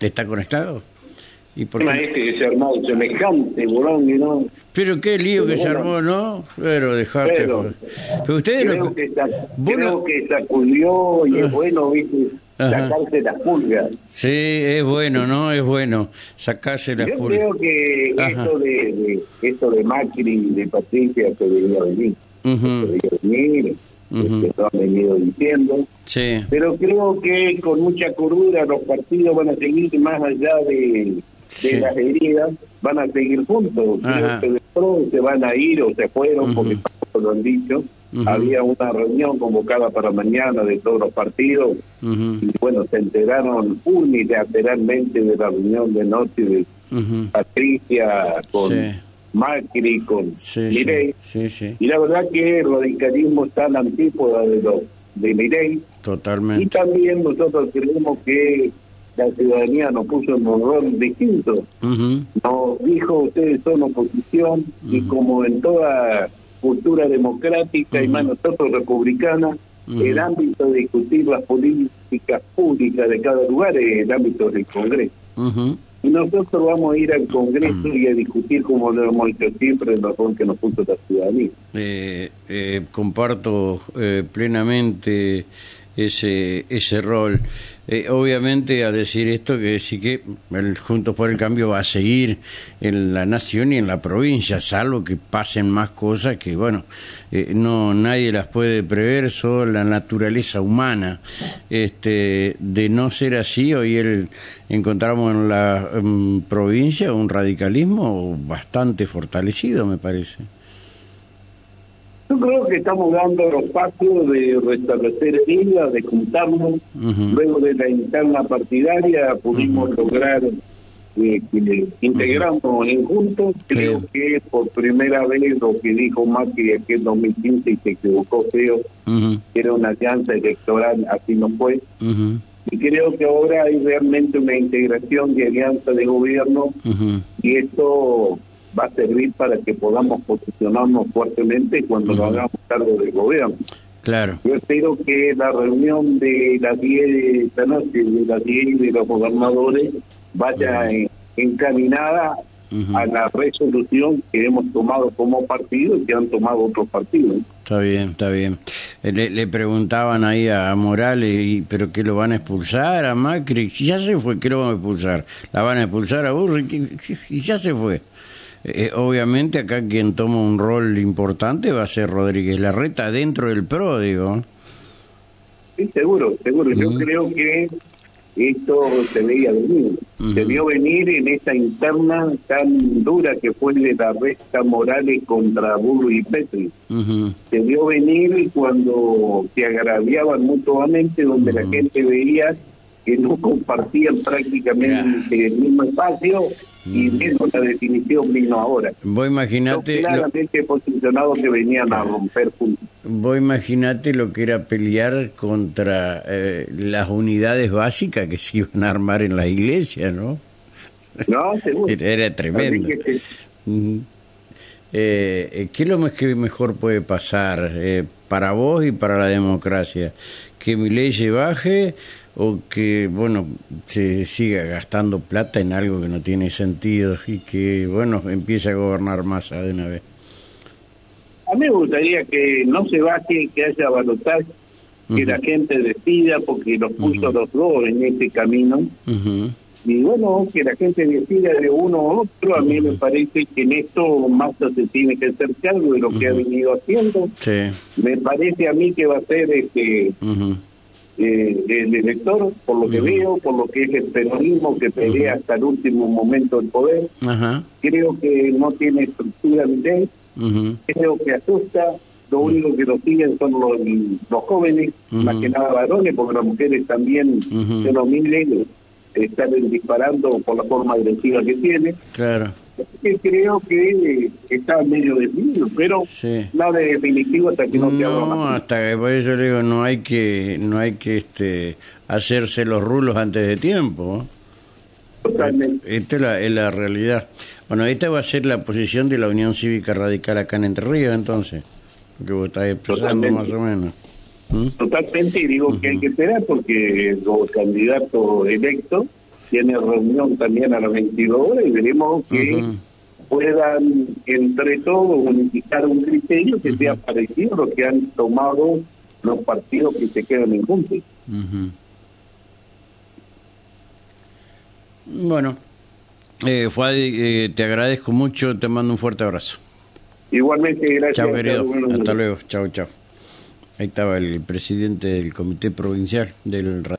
¿Está conectado? ¿Y por qué? este que se armó semejante bolón, ¿no? Pero qué lío que se armó, ¿no? Pero dejate. Pero, pero ustedes creo, lo... que, creo que sacudió y es ah. bueno, ¿viste? sacarse las pulgas. Sí, es bueno, ¿no? Es bueno sacarse las pulgas. Yo creo que esto de, de, esto de Macri y de Patricia se debería venir. Uh Se debería venir que lo han venido diciendo. Sí. Pero creo que con mucha cordura los partidos van a seguir más allá de, las heridas, van a seguir juntos. Creo que de pronto se van a ir o se fueron, porque lo han dicho. Había una reunión convocada para mañana de todos los partidos. Y bueno, se enteraron unilateralmente de la reunión de noche de Patricia con... Macri, con sí, Sí, y la verdad que el radicalismo está en la antípoda de, lo, de Mirey. Totalmente. Y también nosotros creemos que la ciudadanía nos puso en un rol distinto. Nos dijo, ustedes son oposición, y como en toda cultura democrática y más nosotros republicana, el ámbito de discutir las políticas públicas de cada lugar es el ámbito del Congreso. Y nosotros vamos a ir al Congreso y a discutir como lo hemos hecho siempre el razón que nos puso la ciudadanía. Eh, eh, comparto eh, plenamente ese, ese rol. Eh, obviamente, a decir esto, que sí que el Juntos por el Cambio va a seguir en la nación y en la provincia, salvo que pasen más cosas que, bueno, eh, no nadie las puede prever, solo la naturaleza humana. Este, de no ser así, hoy el, encontramos en la provincia un radicalismo bastante fortalecido, me parece. Yo creo que estamos dando los pasos de restablecer vida, de juntarnos. Luego de la interna partidaria pudimos lograr eh, que integramos en juntos. Creo que por primera vez lo que dijo Macri aquí en 2015 y se equivocó feo, era una alianza electoral, así no fue. Y creo que ahora hay realmente una integración de alianza de gobierno y esto va a servir para que podamos posicionarnos fuertemente cuando lo hagamos cargo del gobierno. Claro. Yo espero que la reunión de las 10 de esta noche, de las 10 de los gobernadores, vaya encaminada a la resolución que hemos tomado como partido y que han tomado otros partidos. Está bien, está bien. Eh, le, preguntaban ahí a Morales, y, ¿pero qué lo van a expulsar a Macri? Si ya se fue, ¿qué lo van a expulsar? ¿La van a expulsar a Burri? Y ya se fue. Eh, obviamente acá quien toma un rol importante va a ser Rodríguez Larreta dentro del PRO, digo. Sí, seguro, seguro. Yo creo que esto se veía venir. Se vio venir en esta interna tan dura que fue de la resta Morales contra Burro y Petri. Se vio venir cuando se agraviaban mutuamente, donde la gente veía que no compartían prácticamente el mismo espacio y menos la definición vino ahora. Vos imaginate... claramente posicionado que venían a romper puntos. Vos imaginate lo que era pelear contra eh, las unidades básicas que se iban a armar en la iglesia, ¿no? No, seguro. Era, tremendo. Eh, ¿Qué es lo que mejor puede pasar eh, para vos y para la democracia? ¿Que mi ley se baje o que, bueno, se siga gastando plata en algo que no tiene sentido y que, bueno, empiece a gobernar más de una vez. A mí me gustaría que no se baje, que haya balotaje, que la gente decida, porque los puso los dos en este camino. Y bueno, que la gente decida de uno u otro, a mí me parece que en esto Massa se tiene que hacer cargo de lo que ha venido haciendo. Me parece a mí que va a ser este eh, el elector, por lo que veo, por lo que es el peronismo que pelea hasta el último momento el poder. Creo que no tiene estructura ni ley, creo que asusta. Lo único que lo siguen son los, los jóvenes, más que nada varones, porque las mujeres también se lo miren, están disparando por la forma agresiva que tiene. Claro creo que está medio definido, pero nada de definitivo hasta que no, No, hasta que por eso le digo, no hay que, no hay que este, hacerse los rulos antes de tiempo. Totalmente. Esta es la, es la realidad. Bueno, esta va a ser la posición de la Unión Cívica Radical acá en Entre Ríos, entonces, porque vos estás expresando más o menos. ¿Mm? Totalmente, y digo que hay que esperar porque los candidatos electos tiene reunión también a las 22 horas y veremos que puedan entre todos unificar un criterio que sea parecido a lo que han tomado los partidos que se quedan en juntos. Bueno, eh, eh, te agradezco mucho, te mando un fuerte abrazo. Igualmente, gracias. Chao, querido. Hasta luego. Chao, chao. Ahí estaba el presidente del comité provincial del